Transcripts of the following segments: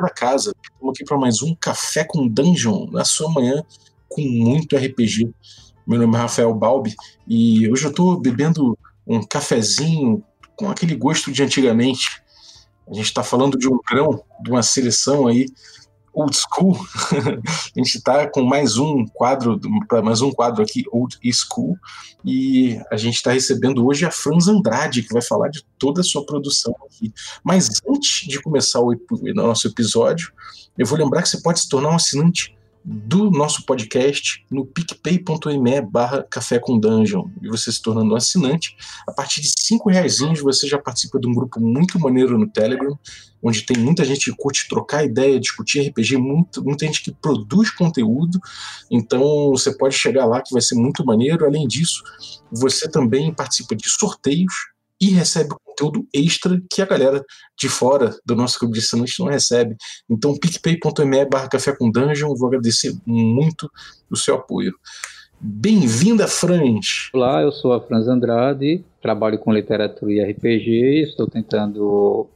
da Casa. Estamos aqui para mais um Café com Dungeon, na sua manhã com muito RPG. Meu nome é Rafael Balbi e hoje eu estou bebendo um cafezinho com aquele gosto de antigamente. A gente está falando de um grão, de uma seleção aí old school. a gente está com mais um quadro, mais um quadro aqui, old school, e a gente está recebendo hoje a Franz Andrade, que vai falar de toda a sua produção aqui. Mas antes de começar o nosso episódio, eu vou lembrar que você pode se tornar um assinante do nosso podcast no picpay.me barra café com dungeon. E você se tornando um assinante. A partir de cinco reais você já participa de um grupo muito maneiro no Telegram onde tem muita gente que curte trocar ideia, discutir RPG, muito, muita gente que produz conteúdo, então você pode chegar lá que vai ser muito maneiro, além disso você também participa de sorteios e recebe conteúdo extra que a galera de fora do nosso clube de assinantes não recebe. Então, picpay.me barra café com dungeon, vou agradecer muito o seu apoio. Bem-vinda, Franz! Olá, eu sou a Franz Andrade, trabalho com literatura e RPG, estou tentando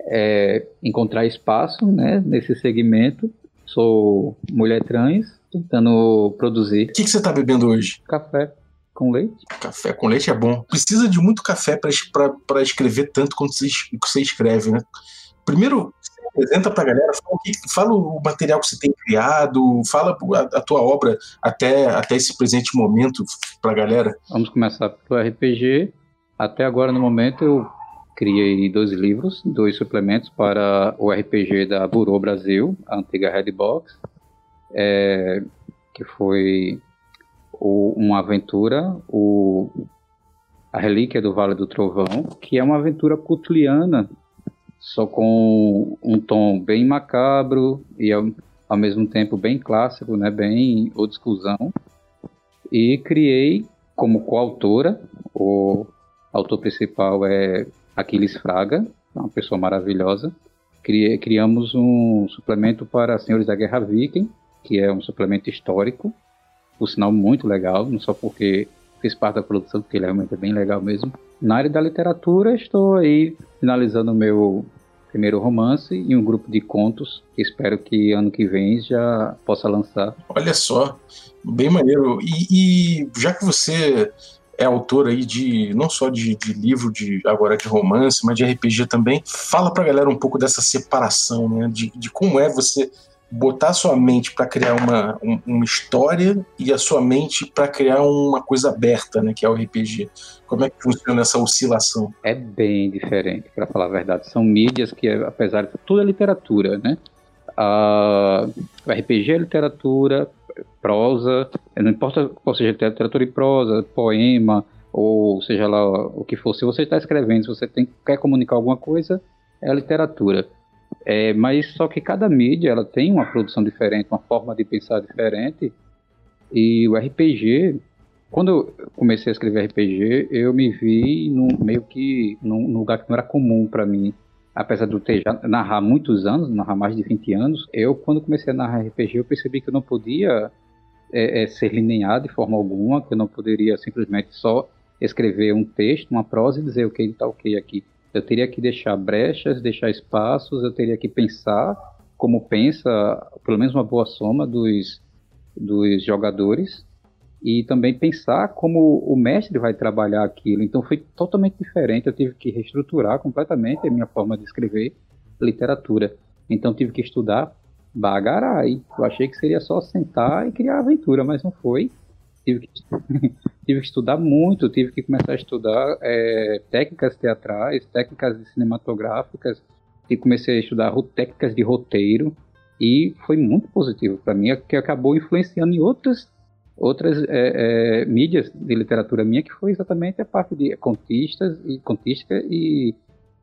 é, encontrar espaço né, nesse segmento. Sou mulher trans, tentando produzir. O que, que você está bebendo hoje? Café com leite? Café com leite é bom. Precisa de muito café para escrever tanto quanto você escreve, né? Primeiro, apresenta para a galera, fala o, que, fala o, material que você tem criado, fala a, a, tua obra até, até esse presente momento para a galera. Vamos começar pelo RPG. Até agora, no momento, eu criei dois livros, dois suplementos para o RPG da Burô Brasil, a antiga Redbox, é, que foi o, uma aventura, o, a Relíquia do Vale do Trovão, que é uma aventura cutuliana, só com um tom bem macabro e ao, ao mesmo tempo bem clássico, né, bem old schoolzão. E criei como coautora, o autor principal é Aquiles Fraga, uma pessoa maravilhosa. criamos um suplemento para Senhores da Guerra Viking, que é um suplemento histórico, por sinal muito legal, não só porque fiz parte da produção, porque ele realmente é bem legal mesmo. Na área da literatura, estou aí finalizando o meu primeiro romance e um grupo de contos que espero que ano que vem já possa lançar. Olha só, bem maneiro. E, e já que você é autor aí de não só de, de, livro de agora de romance, mas de RPG também, fala pra galera um pouco dessa separação, né? De, de como é você botar sua mente para criar uma, um, uma história e a sua mente para criar uma coisa aberta, né, que é o RPG. Como é que funciona essa oscilação? É bem diferente, para falar a verdade. São mídias que, apesar de tudo é literatura, né? A, o RPG é literatura, prosa, não importa qual seja literatura e prosa, poema, ou seja lá o que for, se você está escrevendo, se você tem, quer comunicar alguma coisa, é literatura. É, mas só que cada mídia ela tem uma produção diferente, uma forma de pensar diferente. E o RPG, quando eu comecei a escrever RPG, eu me vi meio que num, num lugar que não era comum para mim. Apesar de eu ter já narrar muitos anos, narrar mais de 20 anos, eu quando comecei a narrar RPG, eu percebi que eu não podia é, é, ser linear de forma alguma, que eu não poderia simplesmente só escrever um texto, uma prosa e dizer ok, está ok aqui. Eu teria que deixar brechas, deixar espaços, eu teria que pensar como pensa, pelo menos uma boa soma dos, dos jogadores, e também pensar como o mestre vai trabalhar aquilo. Então foi totalmente diferente, eu tive que reestruturar completamente a minha forma de escrever literatura. Então tive que estudar bagarai. Eu achei que seria só sentar e criar aventura, mas não foi tive que, tive que estudar muito, tive que começar a estudar é, técnicas teatrais, técnicas cinematográficas, e comecei a estudar técnicas de roteiro, e foi muito positivo para mim, que acabou influenciando em outras outras é, é, mídias de literatura minha, que foi exatamente a parte de contistas e contística e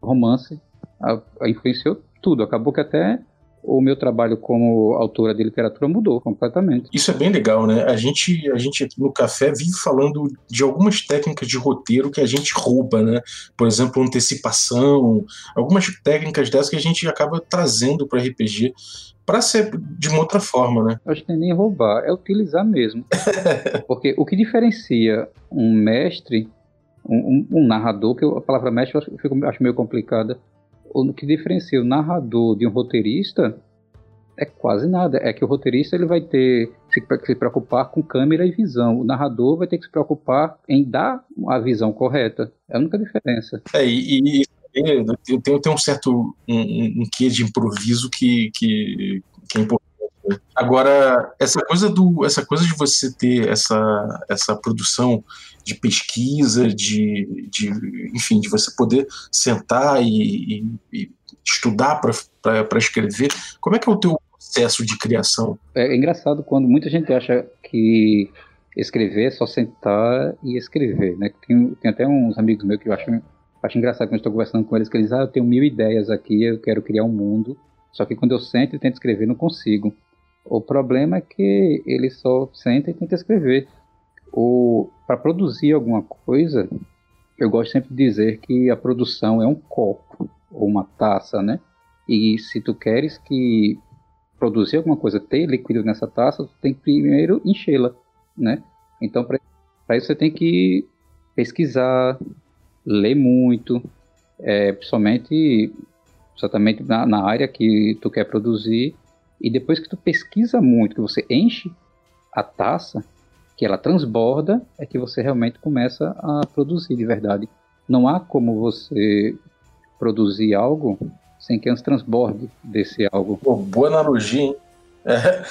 romance, a, a influenciou tudo. Acabou que até o meu trabalho como autora de literatura mudou completamente. Isso é bem legal, né? A gente, a gente no café vive falando de algumas técnicas de roteiro que a gente rouba, né? Por exemplo, antecipação, algumas técnicas dessas que a gente acaba trazendo para RPG para ser de uma outra forma, né? Acho que nem roubar, é utilizar mesmo. Porque o que diferencia um mestre um, um, narrador, que a palavra mestre eu acho meio complicada. O que diferencia o narrador de um roteirista é quase nada. É que o roteirista ele vai ter que se preocupar com câmera e visão. O narrador vai ter que se preocupar em dar a visão correta. É a única diferença. É, e, e tem, tem um certo um, um quê de improviso que, que, que é importante. Agora, essa coisa, do, essa coisa de você ter essa, essa produção de pesquisa, de, de enfim, de você poder sentar e, e, e estudar para escrever, como é que é o teu processo de criação? É engraçado quando muita gente acha que escrever é só sentar e escrever, né? Tem, tem até uns amigos meus que eu acho Acho engraçado quando estou conversando com eles que eles, ah, eu tenho mil ideias aqui, eu quero criar um mundo, só que quando eu sento e tento escrever, não consigo. O problema é que ele só senta e tenta escrever. Para produzir alguma coisa, eu gosto sempre de dizer que a produção é um copo ou uma taça, né? E se tu queres que produzir alguma coisa, ter líquido nessa taça, tu tem que primeiro enchê-la, né? Então, para isso você tem que pesquisar, ler muito, é, principalmente exatamente na, na, área que tu quer produzir. E depois que tu pesquisa muito, que você enche a taça, que ela transborda, é que você realmente começa a produzir de verdade. Não há como você produzir algo sem que antes transborde desse algo. Pô, boa analogia, hein? É,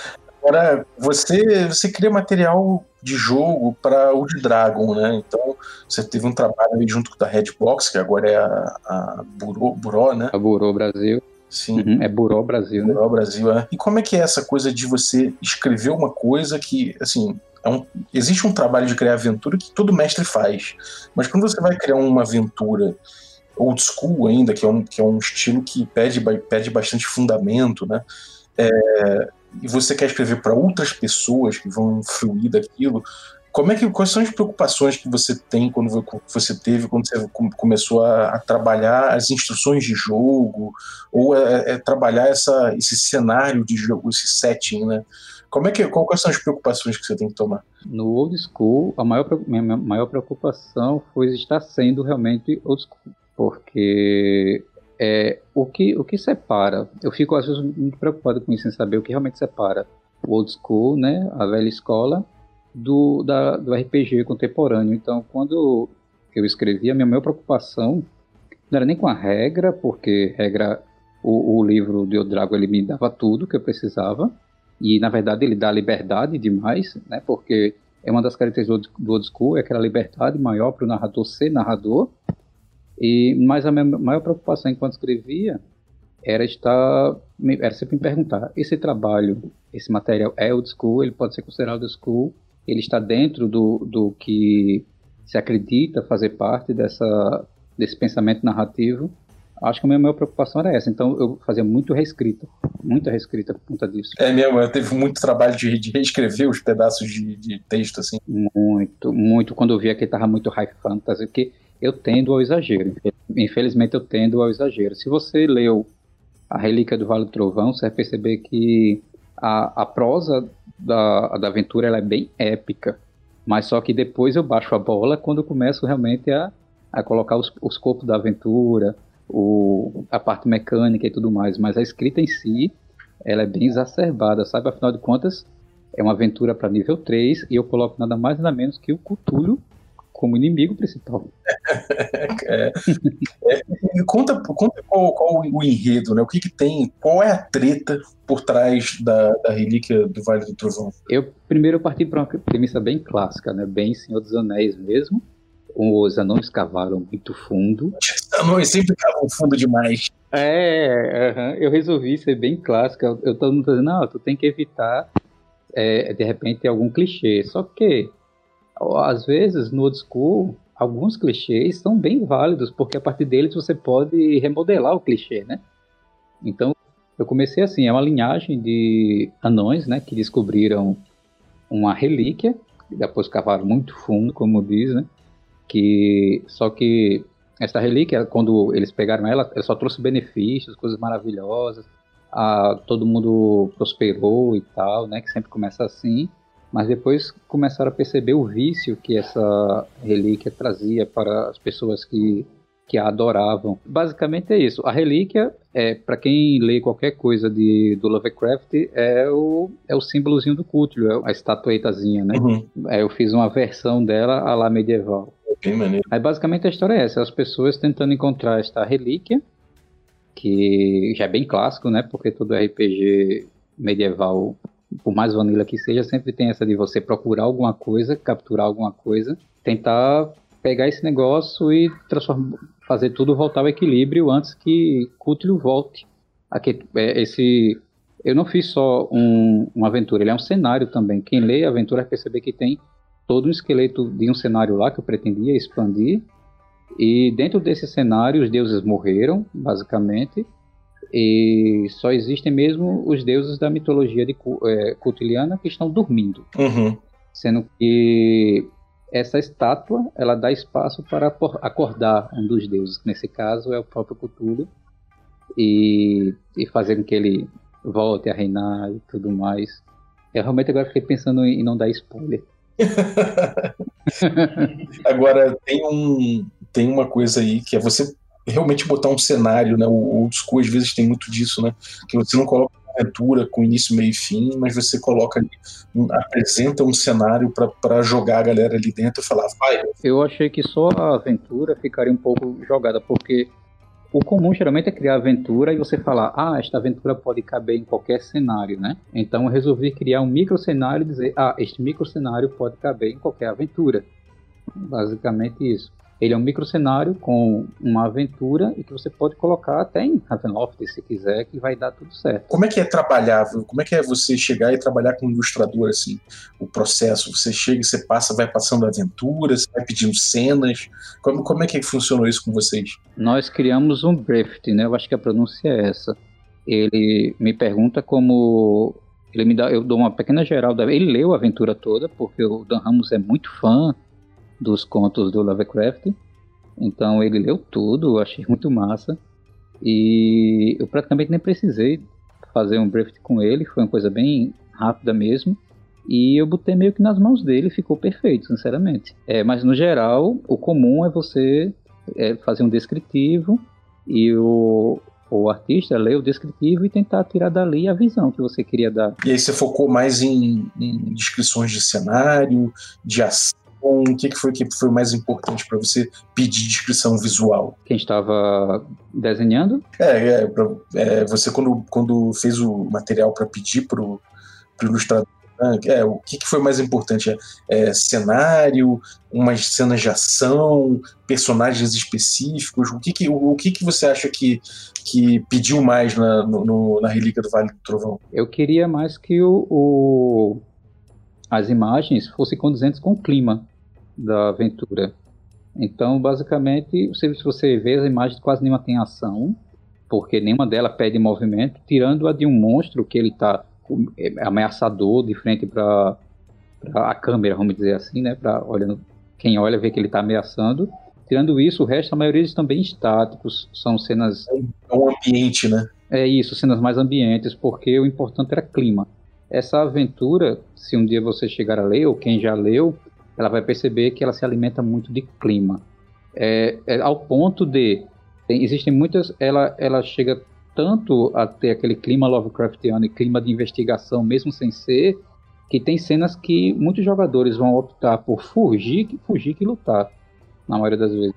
Agora, você, você cria material de jogo para o de Dragon, né? Então, você teve um trabalho junto com a Redbox, que agora é a, a Buró, Buró, né? A Buró Brasil. Sim. Uhum, é Buró Brasil, Buró né? Brasil, é. E como é que é essa coisa de você escrever uma coisa que, assim, é um, existe um trabalho de criar aventura que todo mestre faz. Mas quando você vai criar uma aventura old school ainda, que é um, que é um estilo que pede, pede bastante fundamento, né? É, e você quer escrever para outras pessoas que vão fruir daquilo, como é que quais são as preocupações que você tem quando você teve quando você começou a, a trabalhar as instruções de jogo ou é, é trabalhar essa, esse cenário de jogo, esse setting, né? Como é que quais são as preocupações que você tem que tomar? No old school, a maior minha maior preocupação foi estar sendo realmente old school, porque é, o, que, o que separa, eu fico às vezes muito preocupado com isso, em saber o que realmente separa o old school, né, a velha escola, do, da, do RPG contemporâneo. Então, quando eu escrevi, a minha maior preocupação não era nem com a regra, porque regra, o, o livro de Odrago ele me dava tudo que eu precisava, e na verdade ele dá liberdade demais, né, porque é uma das características do old school, é aquela liberdade maior para o narrador ser narrador, e, mas a minha maior preocupação enquanto escrevia era estar, era sempre me perguntar, esse trabalho, esse material é old school, ele pode ser considerado old school, ele está dentro do, do que se acredita fazer parte dessa, desse pensamento narrativo, acho que a minha maior preocupação era essa. Então eu fazia muito reescrita, muita reescrita por conta disso. É mesmo, eu teve muito trabalho de, de reescrever os pedaços de, de, texto, assim. Muito, muito. Quando eu via que estava muito high fantasy, porque eu tendo ao exagero. Infelizmente, eu tendo ao exagero. Se você leu A Relíquia do Vale do Trovão, você vai perceber que a, a prosa da, da aventura ela é bem épica. Mas só que depois eu baixo a bola quando eu começo realmente a, a colocar os, os corpos da aventura, o, a parte mecânica e tudo mais. Mas a escrita em si, ela é bem exacerbada, sabe? Afinal de contas, é uma aventura para nível 3 e eu coloco nada mais nada menos que o Cthulhu como inimigo principal. é, é, conta conta qual, qual, o enredo, né? O que, que tem, qual é a treta por trás da, da relíquia do Vale do Trovão? Eu primeiro parti para uma premissa bem clássica, né? Bem Senhor dos Anéis mesmo. Os anões cavaram muito fundo. Os anões sempre cavam fundo demais. É, uh -huh. eu resolvi ser bem clássica. Eu, eu todo mundo dizendo, não, tu tem que evitar é, de repente algum clichê. Só que às vezes, no old school, alguns clichês são bem válidos, porque a partir deles você pode remodelar o clichê, né? Então, eu comecei assim, é uma linhagem de anões, né, que descobriram uma relíquia, depois cavaram muito fundo, como diz, né? Que só que essa relíquia, quando eles pegaram ela, ela só trouxe benefícios, coisas maravilhosas. A, todo mundo prosperou e tal, né? Que sempre começa assim mas depois começaram a perceber o vício que essa relíquia trazia para as pessoas que, que a adoravam. Basicamente é isso. A relíquia, é, para quem lê qualquer coisa de, do Lovecraft, é o, é o símbolozinho do Cthulhu, é a estatuetazinha, né? Uhum. Aí eu fiz uma versão dela a lá medieval. Bem maneiro. Aí basicamente a história é essa, as pessoas tentando encontrar esta relíquia, que já é bem clássico, né? Porque todo RPG medieval, por mais vanilla que seja, sempre tem essa de você procurar alguma coisa, capturar alguma coisa, tentar pegar esse negócio e fazer tudo voltar ao equilíbrio antes que Cthulhu volte. Aqui, é, esse, eu não fiz só um, uma aventura, ele é um cenário também. Quem lê a aventura vai perceber que tem todo um esqueleto de um cenário lá que eu pretendia expandir. E dentro desse cenário, os deuses morreram, basicamente, e só existem mesmo os deuses da mitologia de é, Cutiliana que estão dormindo. Uhum. Sendo que essa estátua ela dá espaço para acordar um dos deuses, que nesse caso é o próprio Cthulhu, e, e fazer com que ele volte a reinar e tudo mais. Eu realmente agora fiquei pensando em não dar spoiler. Agora, tem, um, tem uma coisa aí que é você realmente botar um cenário, né? O old school às vezes tem muito disso, né? Que você não coloca uma aventura com início, meio e fim, mas você coloca ali, um, apresenta um cenário para jogar a galera ali dentro e falar, vai. Eu achei que só a aventura ficaria um pouco jogada, porque o comum geralmente é criar aventura e você falar, ah, esta aventura pode caber em qualquer cenário, né? Então eu resolvi criar um micro cenário e dizer, ah, este micro cenário pode caber em qualquer aventura. Basicamente isso. Ele é um micro cenário com uma aventura e que você pode colocar até em Ravenloft se quiser, que vai dar tudo certo. Como é que é trabalhável? Como é que é você chegar e trabalhar com um ilustrador assim? O processo, você chega e você passa, vai passando aventuras, vai pedindo cenas. Como, como é que funcionou isso com vocês? Nós criamos um Breft, né? Eu acho que a pronúncia é essa. Ele me pergunta como ele me dá, eu dou uma pequena geral da, ele leu a aventura toda porque o Dan Ramos é muito fã dos contos do Lovecraft. Então ele leu tudo, achei muito massa. E eu praticamente nem precisei fazer um brief com ele, foi uma coisa bem rápida mesmo. E eu botei meio que nas mãos dele ficou perfeito, sinceramente. É, mas no geral, o comum é você é, fazer um descritivo e o, o artista ler o descritivo e tentar tirar dali a visão que você queria dar. E aí você focou mais em, em descrições de cenário, de ação o que, que foi que foi mais importante para você pedir descrição visual? Quem estava desenhando? É, é, pra, é você quando, quando fez o material para pedir para o ilustrador né, é, o que, foi mais importante? É, é, cenário, umas cenas de ação, personagens específicos? O que, que, o, o que, que você acha que, que pediu mais na, no, na Relíquia do Vale do Trovão? Eu queria mais que o, o as imagens fossem condizentes com o clima da aventura. Então, basicamente, se você vê as imagens, quase nenhuma tem ação, porque nenhuma delas pede movimento, tirando a de um monstro que ele está é, ameaçador de frente para a câmera, vamos dizer assim, né? Pra, olhando, quem olha vê que ele está ameaçando. Tirando isso, o resto, a maioria deles estão bem estáticos, são cenas. É um ambiente, né? É isso, cenas mais ambientes, porque o importante era clima. Essa aventura, se um dia você chegar a ler, ou quem já leu, ela vai perceber que ela se alimenta muito de clima. É, é, ao ponto de. Tem, existem muitas. Ela, ela chega tanto a ter aquele clima Lovecraftiano e clima de investigação, mesmo sem ser, que tem cenas que muitos jogadores vão optar por fugir, fugir que lutar, na maioria das vezes,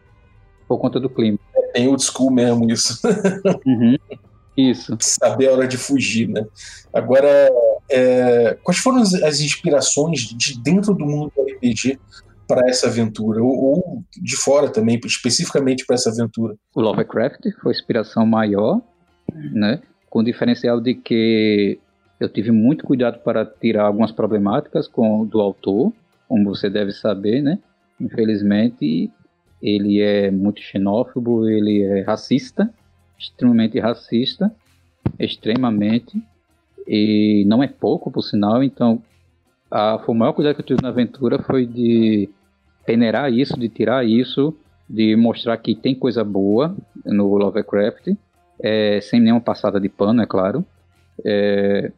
por conta do clima. É bem old school mesmo isso. Uhum. Isso. Saber a hora de fugir, né? Agora, é, quais foram as, as, inspirações de dentro do mundo do RPG para essa aventura? Ou, ou, de fora também, especificamente para essa aventura? O Lovecraft foi inspiração maior, né? Com o diferencial de que eu tive muito cuidado para tirar algumas problemáticas com, do autor, como você deve saber, né? Infelizmente, ele é muito xenófobo, ele é racista, extremamente racista, extremamente, e não é pouco, por sinal, então a, o maior cuidado que eu tive na aventura foi de peneirar isso, de tirar isso, de mostrar que tem coisa boa no Lovecraft, é, sem nenhuma passada de pano, é claro. É,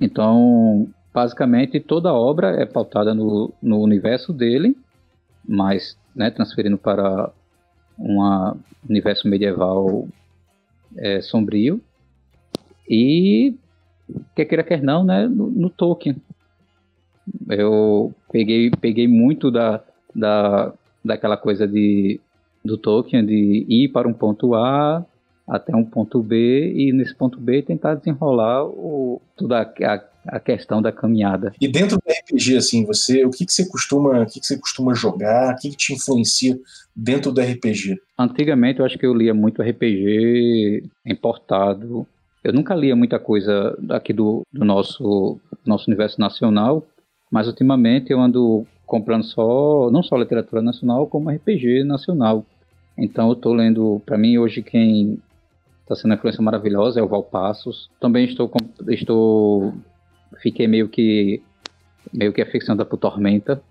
então, basicamente toda a obra é pautada no, no universo dele, mas né, transferindo para um universo medieval é, sombrio. E quer queira quer não, né, no, no, Tolkien. Eu peguei, peguei muito da, da, daquela coisa de, do Tolkien de ir para um ponto A até um ponto B e nesse ponto B tentar desenrolar o, toda a, a questão da caminhada. E dentro do RPG, assim, você, o que, que você costuma, o que, que você costuma jogar? O que, que te influencia dentro do RPG? Antigamente eu acho que eu lia muito RPG importado. Eu nunca lia muita coisa aqui do, do nosso, nosso universo nacional, mas ultimamente eu ando comprando só, não só literatura nacional, como RPG nacional. Então eu estou lendo, para mim hoje quem está sendo uma influência maravilhosa é o Val Passos. Também estou, estou fiquei meio que meio que aficionado por Tormenta.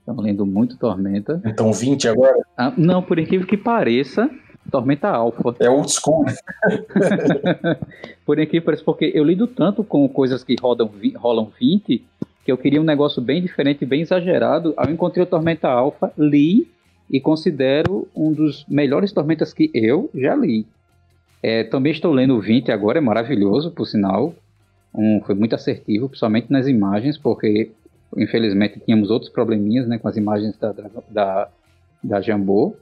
Estão lendo muito Tormenta. Então 20 agora? Ah, não, por incrível que pareça, Tormenta Alpha. É old school. por incrível que pareça, porque eu lido tanto com coisas que rodam, rolam 20 que eu queria um negócio bem diferente, bem exagerado. Aí eu encontrei o Tormenta Alpha, li e considero um dos melhores Tormentas que eu já li. É, também estou lendo o 20 agora, é maravilhoso, por sinal. Um, foi muito assertivo, principalmente nas imagens, porque infelizmente tínhamos outros probleminhas né, com as imagens da, da, da Jambô.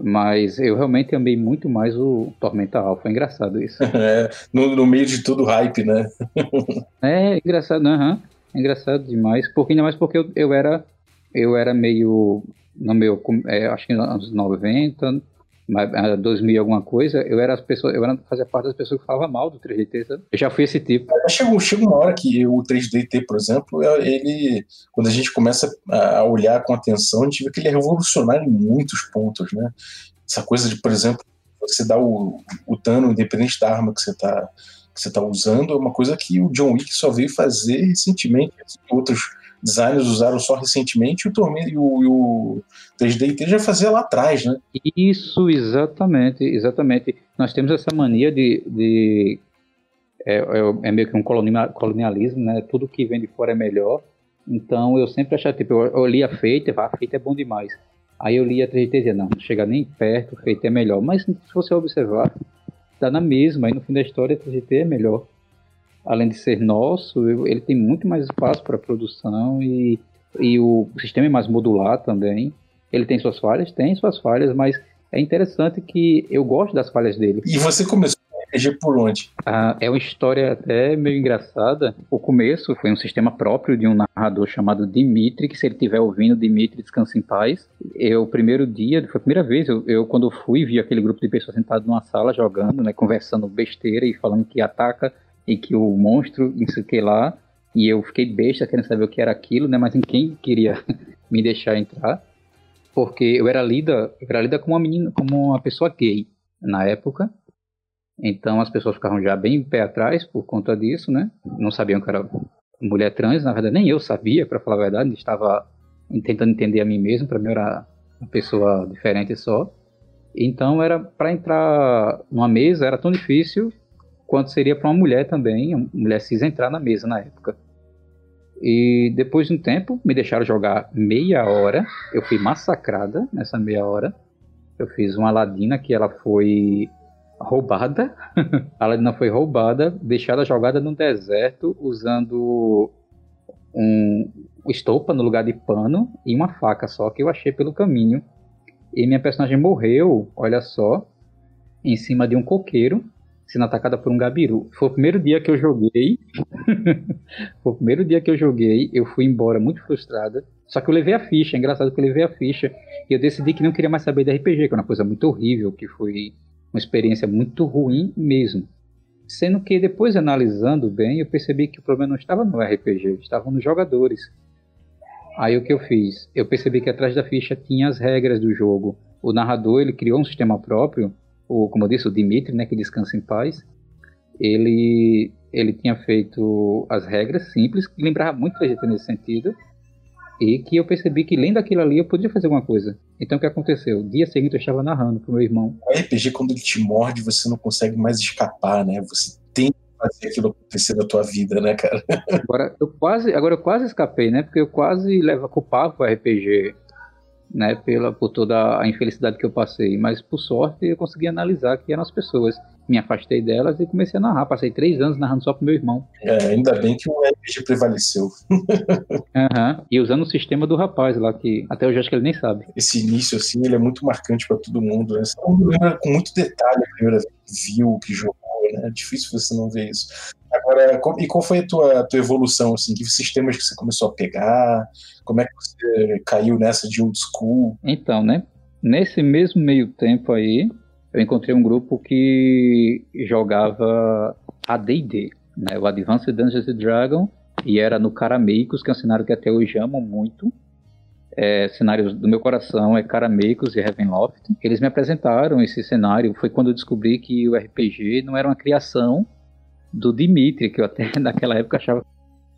Mas eu realmente amei muito mais o Tormenta Alpha. É engraçado isso. É, no, no meio de tudo hype, né? é, engraçado, uhum. É engraçado demais. Porque, ainda mais porque eu, eu era eu era meio no meu, é, acho que nos anos 90, 2000 e alguma coisa, eu era as pessoas, eu era, fazia parte das pessoas que falavam mal do 3DT, sabe? Eu já fui esse tipo. Chega, chega uma hora que o 3DT, por exemplo, é, ele, quando a gente começa a olhar com atenção, a gente vê que ele é revolucionário em muitos pontos, né? Essa coisa de, por exemplo, você dá o, o dano independente da arma que você está que você tá usando, é uma coisa que o John Wick só veio fazer recentemente. Outros designers usaram só recentemente e o, Tormenta, e o, e o 3D já fazia lá atrás, né? Isso, exatamente, exatamente. Nós temos essa mania de, de é, é, é, meio que um colonialismo, né? Tudo que vem de fora é melhor. Então eu sempre achava, tipo, eu, eu lia feita, a feita é bom demais. Aí eu lia 3D e dizia, não, não chega nem perto, feita é melhor. Mas se você observar, tá na mesma, aí no fim da história 3D é melhor além de ser nosso, ele tem muito mais espaço para produção e, e o sistema é mais modular também. Ele tem suas falhas? Tem suas falhas, mas é interessante que eu gosto das falhas dele. E você começou RPG por onde? Ah, é uma história até meio engraçada. O começo foi um sistema próprio de um narrador chamado Dimitri, que se ele estiver ouvindo, Dimitri, descansa em paz. Eu, primeiro dia, foi a primeira vez, eu, eu quando fui, vi aquele grupo de pessoas sentado numa sala jogando, né, conversando besteira e falando que ataca e que o monstro, isso que lá, e eu fiquei besta querendo saber o que era aquilo, né? Mas em quem queria me deixar entrar, porque eu era lida, eu era lida como uma menina, como uma pessoa gay na época. Então as pessoas ficavam já bem pé atrás por conta disso, né? Não sabiam que era mulher trans, na verdade nem eu sabia, para falar a verdade, estava tentando entender a mim mesmo, para mim era uma pessoa diferente só. Então era para entrar numa mesa era tão difícil quanto seria para uma mulher também, uma mulher cis entrar na mesa na época. E depois de um tempo, me deixaram jogar meia hora. Eu fui massacrada nessa meia hora. Eu fiz uma Ladina que ela foi roubada. a Ladina foi roubada, deixada jogada no deserto usando um estopa no lugar de pano e uma faca só que eu achei pelo caminho. E minha personagem morreu, olha só, em cima de um coqueiro sendo atacada por um gabiru. Foi o primeiro dia que eu joguei. Foi o primeiro dia que eu joguei. Eu fui embora muito frustrada. Só que eu levei a ficha. É engraçado que eu levei a ficha. E eu decidi que não queria mais saber de RPG, que é uma coisa muito horrível, que foi uma experiência muito ruim mesmo. Sendo que depois analisando bem, eu percebi que o problema não estava no RPG, estava nos jogadores. Aí o que eu fiz? Eu percebi que atrás da ficha tinha as regras do jogo. O narrador ele criou um sistema próprio o, como eu disse, o Dimitri, né, que descansa em paz, ele, ele tinha feito as regras simples, que lembrava muito a GT nesse sentido, e que eu percebi que lendo aquilo ali eu podia fazer alguma coisa. Então o que aconteceu? Dia seguinte eu estava narrando pro meu irmão. O RPG, quando ele te morde, você não consegue mais escapar, né? Você tem que fazer aquilo acontecer na tua vida, né, cara? Agora eu quase, agora eu quase escapei, né? Porque eu quase levo a culpar o RPG né, pela, por toda a infelicidade que eu passei. Mas, por sorte, eu consegui analisar que eram as pessoas. Me afastei delas e comecei a narrar. Passei três anos narrando só pro meu irmão. É, ainda bem que o RPG prevaleceu. uhum. E usando o sistema do rapaz lá, que até hoje acho que ele nem sabe. Esse início, assim, ele é muito marcante para todo mundo. Né? Todo mundo lembra com muito detalhe a primeira vez que viu, que jogou. Né? É difícil você não ver isso. Agora, e qual foi a tua, a tua evolução? Assim? Que sistemas que você começou a pegar? Como é que você caiu nessa de old school? Então, né? Nesse mesmo meio tempo aí, eu encontrei um grupo que jogava AD&D, né? O Advanced Dungeons and Dragons, e era no Carameicos, que é um cenário que até hoje amo muito. É, cenários do meu coração é Carameicos e Heavenloft. Eles me apresentaram esse cenário, foi quando eu descobri que o RPG não era uma criação do Dimitri, que eu até naquela época achava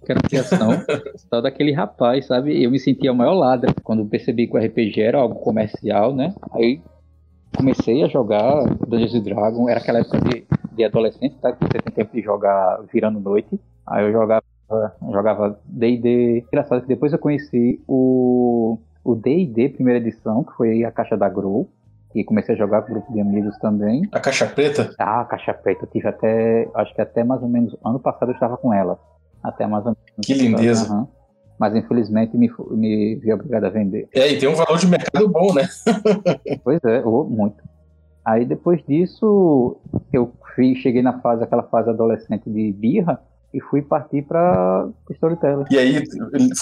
que era criação só daquele rapaz, sabe? Eu me sentia o maior ladra quando percebi que o RPG era algo comercial, né? Aí comecei a jogar Dungeons Dragons, era aquela época de, de adolescente, tá? Que você tem tempo de jogar virando noite. Aí eu jogava jogava D&D. Engraçado que depois eu conheci o o D&D primeira edição, que foi a caixa da Grow. E comecei a jogar com um grupo de amigos também. A caixa preta? Ah, a caixa preta. Eu tive até, acho que até mais ou menos, ano passado eu estava com ela. Até mais ou menos. Que lindeza. Uhum. Mas infelizmente me, me vi obrigado a vender. É, e tem um valor de mercado bom, né? pois é, muito. Aí depois disso, eu fui, cheguei na fase, aquela fase adolescente de birra, e fui partir para storytelling. E aí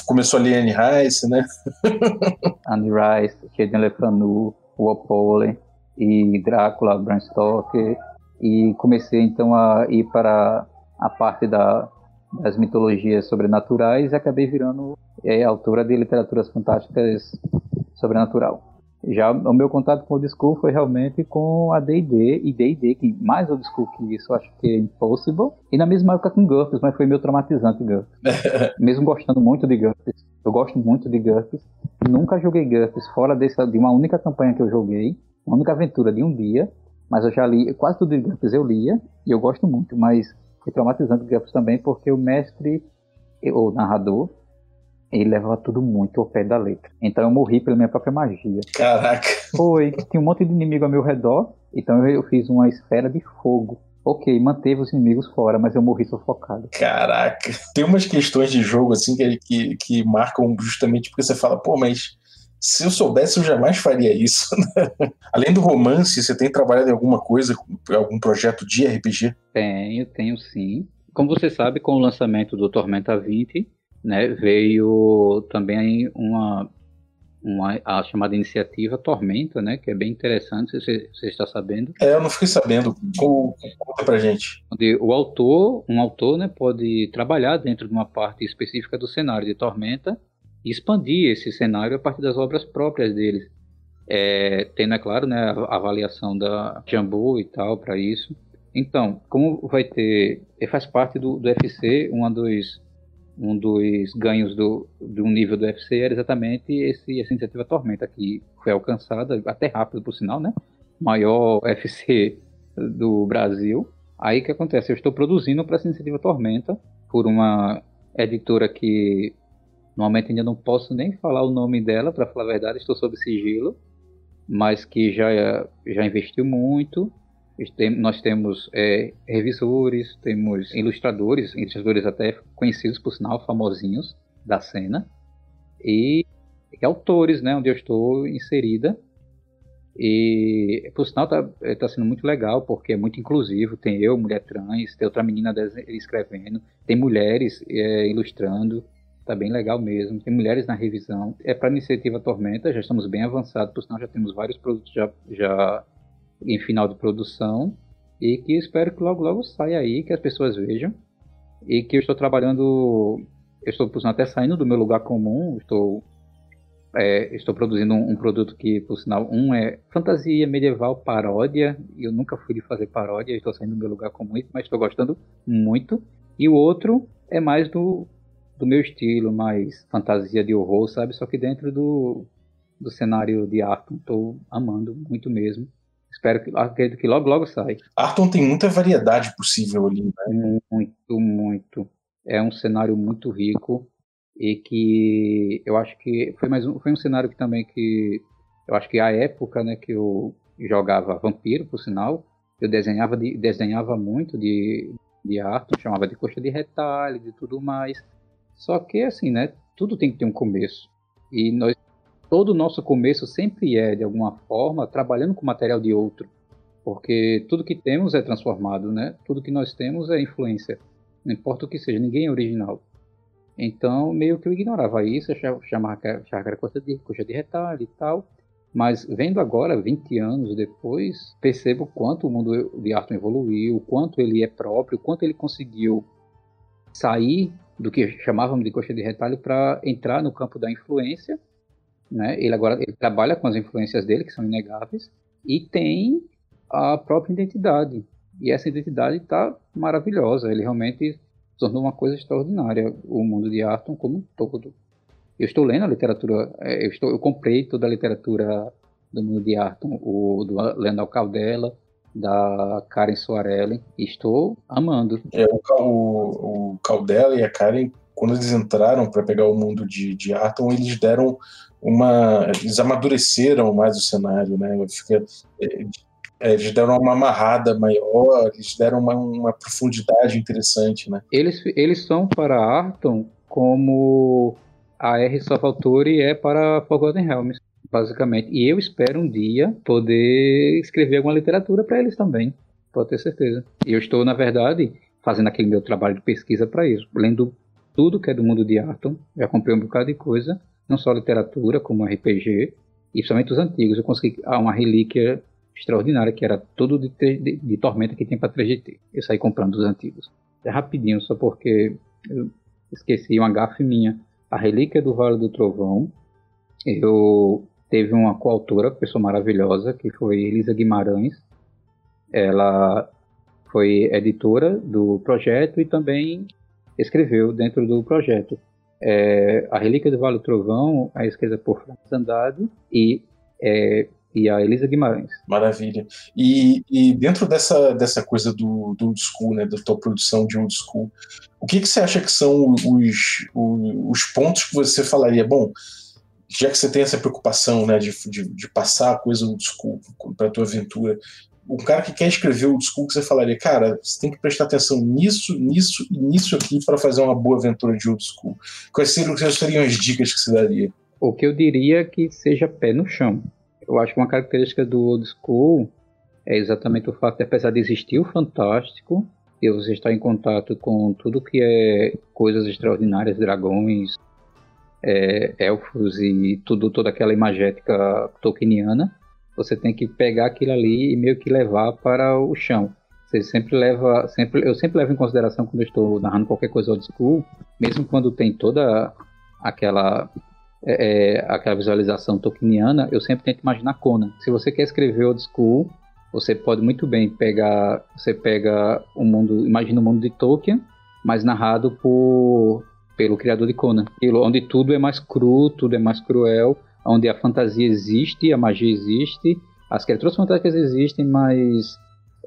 começou ali Anne Rice, né? Anne Rice, Shaden Lefanu, Walpole e Drácula, Bram Stoker, e comecei então a ir para a parte da, das mitologias sobrenaturais e acabei virando é, autora de literaturas fantásticas sobrenatural. Já o meu contato com o old school foi realmente com a D&D e D&D, que mais old school que isso, acho que é Impossible. E na mesma época com GURPS, mas foi meio traumatizante GURPS. Mesmo gostando muito de GURPS. Eu gosto muito de GURPS. Nunca joguei GURPS fora dessa, de uma única campanha que eu joguei. Uma única aventura de um dia. Mas eu já li, quase tudo de GURPS eu lia. E eu gosto muito, mas foi traumatizante GURPS também, porque o mestre, ou narrador, ele levava tudo muito ao pé da letra. Então eu morri pela minha própria magia. Caraca. Foi. Tinha um monte de inimigo ao meu redor, então eu fiz uma esfera de fogo. Ok, manteve os inimigos fora, mas eu morri sufocado. Caraca. Tem umas questões de jogo assim que, que, que marcam justamente porque você fala, pô, mas se eu soubesse, eu jamais faria isso. Né? Além do romance, você tem trabalhado em alguma coisa, algum projeto de RPG? Tenho, tenho sim. Como você sabe, com o lançamento do Tormenta 20, né, veio também uma, uma a chamada iniciativa Tormenta, né, que é bem interessante, você, você está sabendo. É, eu não fiquei sabendo. Conta pra gente. Onde o autor, um autor, né, pode trabalhar dentro de uma parte específica do cenário de Tormenta expandir esse cenário a partir das obras próprias deles. É, tendo, é claro, né, a avaliação da Jambu e tal para isso. Então, como vai ter, faz parte do, do FC, uma dos um dos ganhos do, do nível do UFC era exatamente esse, essa iniciativa Tormenta, que foi alcançada, até rápido por sinal, né? Maior UFC do Brasil. Aí o que acontece? Eu estou produzindo para essa iniciativa Tormenta, por uma editora que normalmente ainda não posso nem falar o nome dela, para falar a verdade, estou sob sigilo, mas que já, já investiu muito nós temos é, revisores, temos ilustradores, ilustradores até conhecidos por sinal, famosinhos da cena, e, e autores, né, onde eu estou inserida. E por sinal está é, tá sendo muito legal, porque é muito inclusivo. Tem eu, mulher trans, tem outra menina escrevendo, tem mulheres é, ilustrando, tá bem legal mesmo. Tem mulheres na revisão. É para iniciativa Tormenta, já estamos bem avançados, por sinal já temos vários produtos já, já em final de produção e que espero que logo logo saia aí, que as pessoas vejam e que eu estou trabalhando, eu estou por até saindo do meu lugar comum, estou é, estou produzindo um, um, produto que, por sinal, um é fantasia medieval paródia, eu nunca fui de fazer paródia, estou saindo do meu lugar comum, mas estou gostando muito. E o outro é mais do, do meu estilo, mais fantasia de horror, sabe? Só que dentro do, do cenário de Arkham, estou amando muito mesmo. Espero que, acredito que logo, logo sai. Arton tem muita variedade possível ali, né? Muito, muito. É um cenário muito rico e que eu acho que foi mais um, foi um cenário que também que eu acho que a época, né, que eu jogava Vampiro, por sinal, eu desenhava de, desenhava muito de de Arton, chamava de coxa de retalho, de tudo mais. Só que assim, né, tudo tem que ter um começo. E nós todo o nosso começo sempre é, de alguma forma, trabalhando com material de outro. Porque tudo que temos é transformado, né? Tudo que nós temos é influência. Não importa o que seja, ninguém é original. Então, meio que eu ignorava isso, chamava que era coisa de, coisa de retalho e tal. Mas vendo agora, 20 anos depois, percebo quanto o mundo de Arthur evoluiu, o quanto ele é próprio, o quanto ele conseguiu sair do que chamávamos de coxa de retalho para entrar no campo da influência né? Ele agora ele trabalha com as influências dele, que são inegáveis, e tem a própria identidade. E essa identidade está maravilhosa. Ele realmente tornou uma coisa extraordinária o mundo de Arton como um todo. Eu estou lendo a literatura, é, eu, estou, eu comprei toda a literatura do mundo de Arton, o do Leandro Caldela, da Karen Soarelli, estou amando. É, o, o, o Caldela e a Karen, quando eles entraram para pegar o mundo de, de Arton, eles deram uma. Eles amadureceram mais o cenário, né? Fica, é, é, eles deram uma amarrada maior, eles deram uma, uma profundidade interessante, né? Eles, eles são para Arton como a R. Salvatore é para Forgotten Realms, basicamente. E eu espero um dia poder escrever alguma literatura para eles também, pode ter certeza. E eu estou, na verdade, fazendo aquele meu trabalho de pesquisa para isso, lendo tudo que é do mundo de Arton, já comprei um bocado de coisa, não só literatura, como RPG, e principalmente os antigos. Eu consegui ah, uma relíquia extraordinária, que era tudo de, de, de Tormenta que tem para 3GT. Eu saí comprando os antigos. É rapidinho, só porque eu esqueci uma gafe minha. A Relíquia do Vale do Trovão, eu teve uma coautora, pessoa maravilhosa, que foi Elisa Guimarães. Ela foi editora do projeto e também escreveu dentro do projeto é, a Relíquia do Vale do Trovão, a esquerda por Francis Andrade e, é, e a Elisa Guimarães. Maravilha. E, e, dentro dessa, dessa coisa do, do old school, né, da tua produção de old school, o que, que você acha que são os, os pontos que você falaria? Bom, já que você tem essa preocupação né, de, de, de passar a coisa old school para a tua aventura, um cara que quer escrever o discurso, você falaria, cara, você tem que prestar atenção nisso, nisso e nisso aqui para fazer uma boa aventura de old school. Quais seriam, quais seriam as dicas que você daria? O que eu diria é que seja pé no chão. Eu acho que uma característica do old school é exatamente o fato de, apesar de existir o fantástico, e você estar em contato com tudo que é coisas extraordinárias, dragões, é, elfos e tudo, toda aquela imagética tolkieniana, você tem que pegar aquilo ali e meio que levar para o chão. Você sempre leva, sempre, eu sempre levo em consideração quando estou narrando qualquer coisa old school, mesmo quando tem toda aquela é, é, aquela visualização tolkieniana, eu sempre tento imaginar Conan. Se você quer escrever old school, você pode muito bem pegar, você pega o mundo, imagina o mundo de Tolkien, mas narrado por pelo criador de Conan, onde tudo é mais cru, tudo é mais cruel, onde a fantasia existe, a magia existe, as criaturas fantásticas existem, mas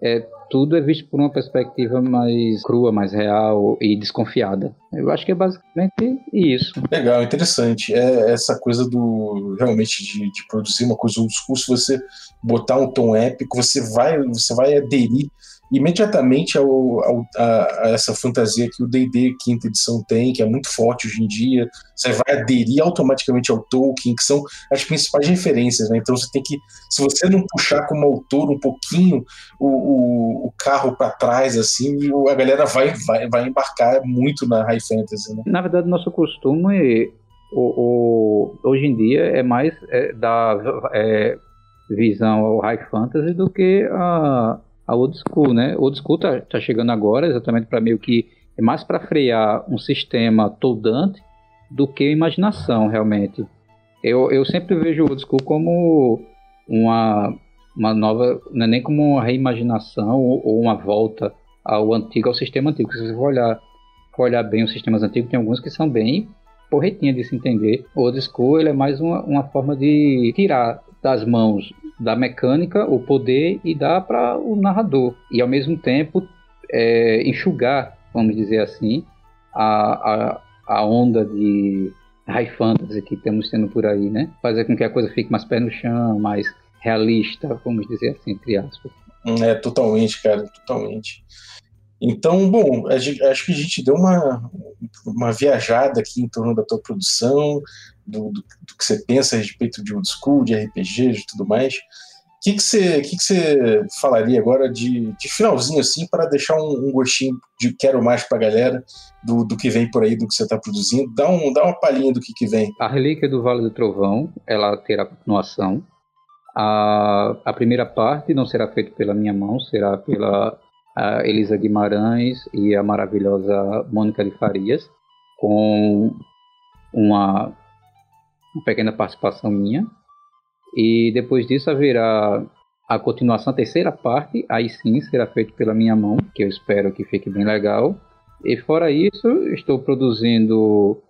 é, tudo é visto por uma perspectiva mais crua, mais real e desconfiada. Eu acho que é basicamente isso. Legal, interessante. É essa coisa do realmente de, de produzir uma coisa school, se você botar um tom épico, você vai, você vai aderir imediatamente ao, ao, a, a, essa fantasia que o D&D quinta edição tem, que é muito forte hoje em dia, você vai aderir automaticamente ao Tolkien, que são as principais referências, né? Então você tem que, se você não puxar como autor um pouquinho o, o, o carro para trás, assim, a galera vai, vai, vai embarcar muito na high fantasy, né? Na verdade, nosso costume o, o, hoje em dia é mais é, da é, visão ao high fantasy do que a a old school, né? Old school tá, tá chegando agora exatamente para meio que é mais para frear um sistema toldante do que imaginação realmente. Eu, eu sempre vejo o old school como uma uma nova, não é nem como uma reimaginação ou, ou uma volta ao antigo, ao sistema antigo. Se você for olhar, for olhar bem os sistemas antigos, tem alguns que são bem porretinha de se entender. O old school ele é mais uma, uma forma de tirar das mãos da mecânica o poder e dá para o narrador. E ao mesmo tempo é, enxugar, vamos dizer assim, a, a, a onda de high fantasy que estamos tendo por aí, né? Fazer com que a coisa fique mais pé no chão, mais realista, vamos dizer assim, entre aspas. É, totalmente, cara, totalmente. Então, bom, acho que a gente deu uma, uma viajada aqui em torno da tua produção, do, do, do que você pensa a respeito de old school, de RPG, de tudo mais. O que, que, você, que, que você falaria agora de, de finalzinho, assim, para deixar um, um, gostinho de quero mais para a galera do, do que vem por aí, do que você está produzindo? Dá, um, dá uma palhinha do que, que vem. A Relíquia do Vale do Trovão, ela terá continuação. A, a primeira parte não será feita pela minha mão, será pela Elisa Guimarães e a maravilhosa Mônica de Farias, com uma, uma pequena participação minha. E depois disso haverá a continuação, a terceira parte, aí sim será feito pela minha mão, que eu espero que fique bem legal. E fora isso, estou produzindo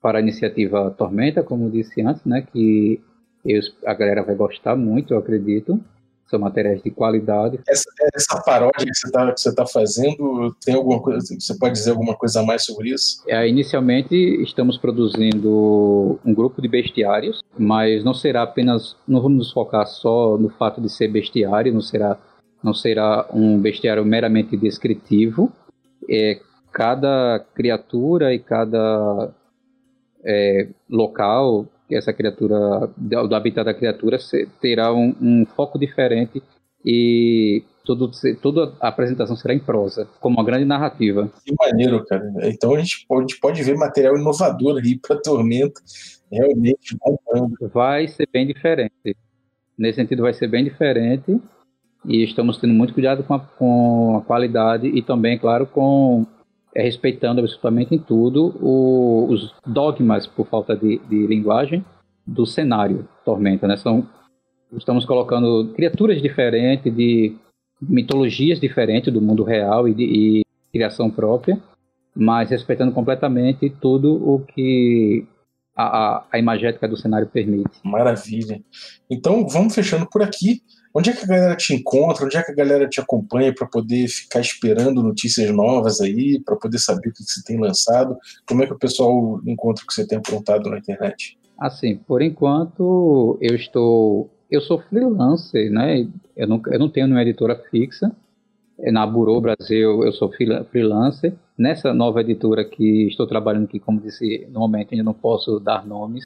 para a iniciativa Tormenta, como disse antes, né, que eu, a galera vai gostar muito, eu acredito. São materiais de qualidade. Essa, essa paródia que você está tá fazendo, tem alguma coisa? Você pode dizer alguma coisa a mais sobre isso? É, inicialmente estamos produzindo um grupo de bestiários, mas não será apenas, não vamos nos focar só no fato de ser bestiário, não será, não será um bestiário meramente descritivo. É, cada criatura e cada é, local essa criatura, do habitat da criatura, terá um, um foco diferente e tudo, toda a apresentação será em prosa, como uma grande narrativa. Que maneiro, cara. Então a gente pode, a gente pode ver material inovador aí para Tormenta, realmente. Vai ser bem diferente. Nesse sentido, vai ser bem diferente. E estamos tendo muito cuidado com a, com a qualidade e também, claro, com é, respeitando absolutamente em tudo o, os dogmas, por falta de, de, linguagem, do cenário Tormenta. Né? São, estamos colocando criaturas diferentes, de mitologias diferentes do mundo real e de e criação própria, mas respeitando completamente tudo o que a, a, a imagética do cenário permite. Maravilha. Então vamos fechando por aqui. Onde é que a galera te encontra? Onde é que a galera te acompanha para poder ficar esperando notícias novas aí, para poder saber o que você tem lançado? Como é que o pessoal encontra o que você tem aprontado na internet? Assim, por enquanto eu estou, eu sou freelancer, né? Eu não, eu não tenho uma editora fixa. Na Burô Brasil eu sou freelancer. Nessa nova editora que estou trabalhando aqui, como disse, no momento ainda não posso dar nomes.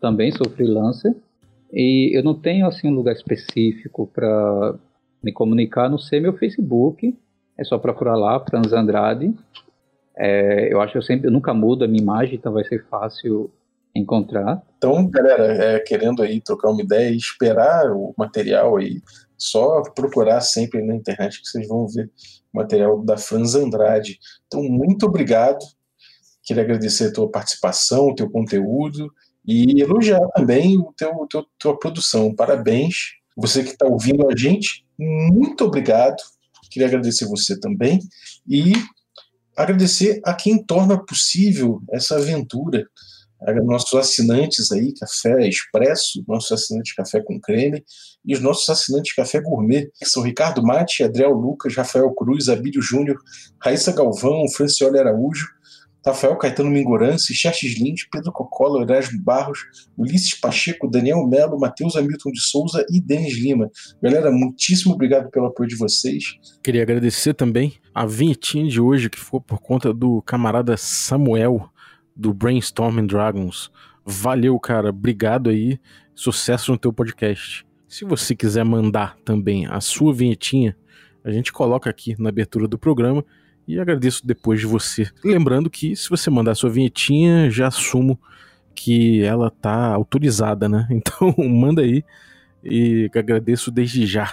Também sou freelancer. E eu não tenho assim um lugar específico para me comunicar, a não ser meu Facebook. É só procurar lá, Franz Andrade. É, eu acho que eu sempre, eu nunca mudo a minha imagem, então vai ser fácil encontrar. Então, galera, é, querendo aí trocar uma ideia e esperar o material aí, só procurar sempre na internet que vocês vão ver o material da Franz Andrade. Então, muito obrigado. Queria agradecer a tua participação, o teu conteúdo e elogiar também o teu, teu tua produção. Parabéns. Você que está ouvindo a gente, muito obrigado. Queria agradecer você também e agradecer a quem torna possível essa aventura. Nossos assinantes aí, Café Expresso, nossos assinantes Café com Creme e os nossos assinantes Café Gourmet, que são Ricardo Mate, Adriel Lucas, Rafael Cruz, Abílio Júnior, Raíssa Galvão, Francioli Araújo, Rafael Caetano Mingorance, Xerxes Lins, Pedro Cocola, Erasmo Barros, Ulisses Pacheco, Daniel Melo, Matheus Hamilton de Souza e Denis Lima. Galera, muitíssimo obrigado pelo apoio de vocês. Queria agradecer também a vinhetinha de hoje, que foi por conta do camarada Samuel, do Brainstorming Dragons. Valeu, cara. Obrigado aí. Sucesso no teu podcast. Se você quiser mandar também a sua vinhetinha, a gente coloca aqui na abertura do programa e agradeço depois de você. Lembrando que se você mandar sua vinhetinha, já assumo que ela tá autorizada, né? Então manda aí e agradeço desde já.